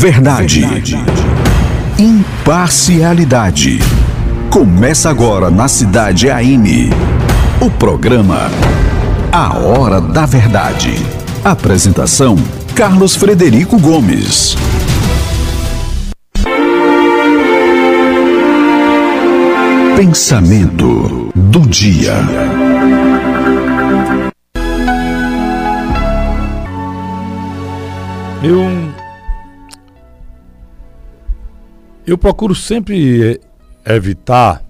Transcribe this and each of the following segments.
Verdade. Imparcialidade. Começa agora na cidade AM. O programa A Hora da Verdade. Apresentação: Carlos Frederico Gomes. Pensamento do dia. Eu procuro sempre evitar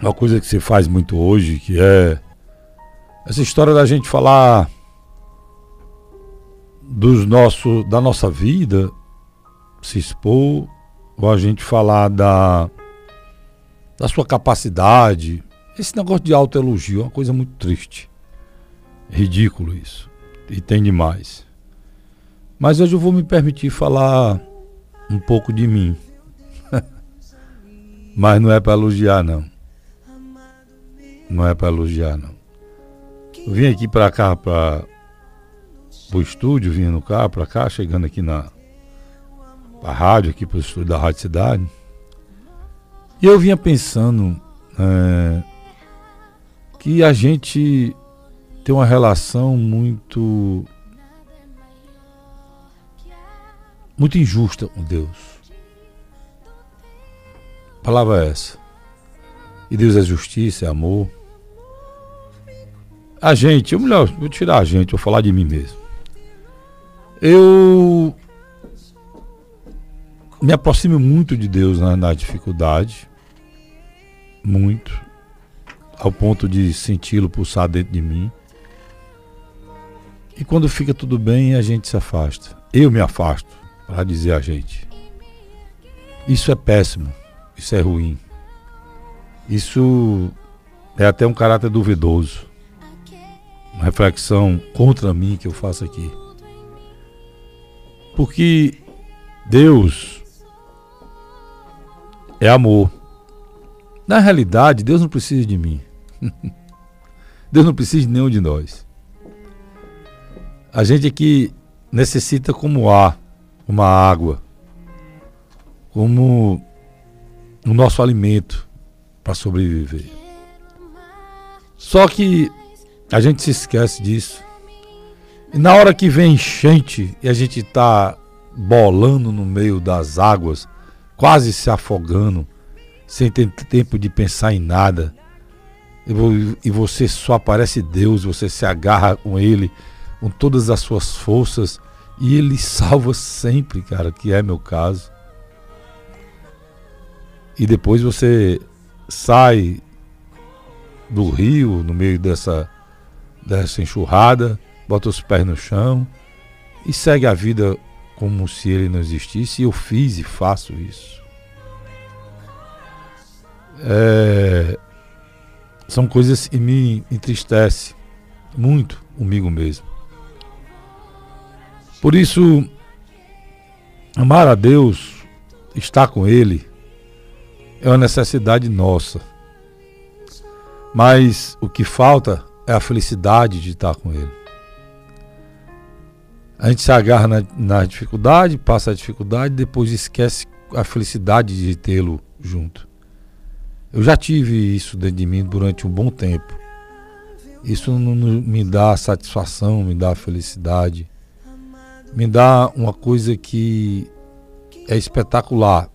uma coisa que se faz muito hoje, que é essa história da gente falar dos nosso, da nossa vida, se expor, ou a gente falar da, da sua capacidade. Esse negócio de autoelogio é uma coisa muito triste. Ridículo isso. E tem demais. Mas hoje eu vou me permitir falar um pouco de mim. Mas não é para elogiar, não. Não é para elogiar, não. Eu vim aqui para cá, para o estúdio, vim no carro para cá, chegando aqui na rádio, aqui para o estúdio da Rádio Cidade. E eu vinha pensando é, que a gente tem uma relação muito muito injusta com Deus. A palavra é essa. E Deus é justiça, é amor. A gente, ou melhor, vou tirar a gente, vou falar de mim mesmo. Eu me aproximo muito de Deus na, na dificuldade, muito, ao ponto de senti-lo pulsar dentro de mim. E quando fica tudo bem, a gente se afasta. Eu me afasto, para dizer a gente. Isso é péssimo, isso é ruim. Isso é até um caráter duvidoso. Uma reflexão contra mim que eu faço aqui. Porque Deus é amor. Na realidade, Deus não precisa de mim. Deus não precisa de nenhum de nós. A gente aqui necessita como ar, como a água, como o nosso alimento para sobreviver. Só que a gente se esquece disso. E na hora que vem enchente e a gente está bolando no meio das águas, quase se afogando, sem ter tempo de pensar em nada, e você só aparece Deus, você se agarra com Ele com todas as suas forças e Ele salva sempre, cara, que é meu caso. E depois você sai do rio no meio dessa, dessa enxurrada bota os pés no chão e segue a vida como se ele não existisse. E eu fiz e faço isso. É, são coisas que me entristecem muito comigo mesmo. Por isso, amar a Deus, estar com Ele, é uma necessidade nossa. Mas o que falta é a felicidade de estar com Ele. A gente se agarra na, na dificuldade, passa a dificuldade, depois esquece a felicidade de tê-lo junto. Eu já tive isso dentro de mim durante um bom tempo. Isso não, não me dá satisfação, me dá felicidade, me dá uma coisa que é espetacular,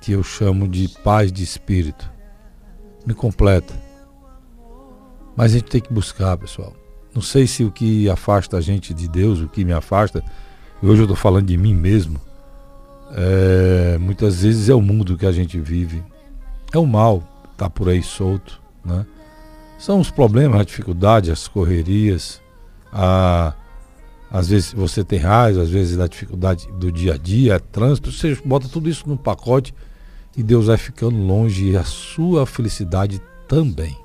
que eu chamo de paz de espírito. Me completa. Mas a gente tem que buscar, pessoal. Não sei se o que afasta a gente de Deus, o que me afasta, hoje eu estou falando de mim mesmo, é, muitas vezes é o mundo que a gente vive. É o mal, tá por aí solto, né? São os problemas, as dificuldades, as correrias, a, às vezes você tem raiva, às vezes a dificuldade do dia a dia, trânsito, você bota tudo isso num pacote e Deus vai ficando longe e a sua felicidade também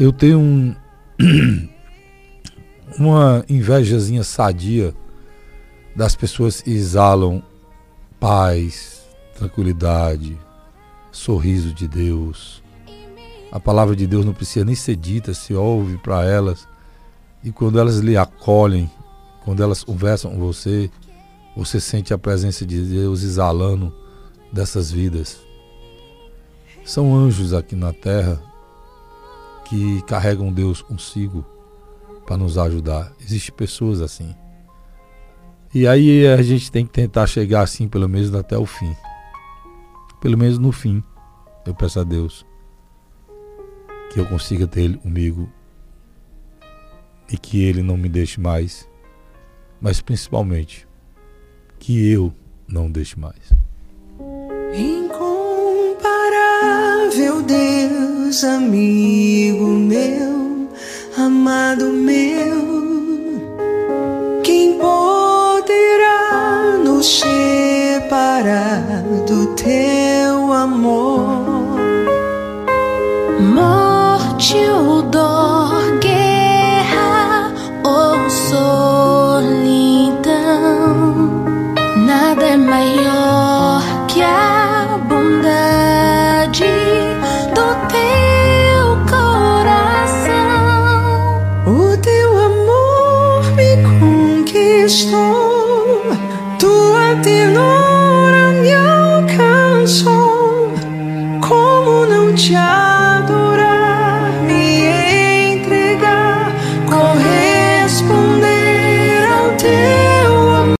eu tenho um, uma invejazinha sadia das pessoas que exalam paz, tranquilidade, sorriso de Deus. A palavra de Deus não precisa nem ser dita, se ouve para elas. E quando elas lhe acolhem quando elas conversam com você, você sente a presença de Deus exalando dessas vidas. São anjos aqui na terra que carregam Deus consigo para nos ajudar. Existem pessoas assim. E aí a gente tem que tentar chegar assim, pelo menos até o fim. Pelo menos no fim, eu peço a Deus que eu consiga ter Ele comigo e que Ele não me deixe mais, mas principalmente que eu não deixe mais. Incomparável Deus, amigo meu, amado meu, quem poderá nos separar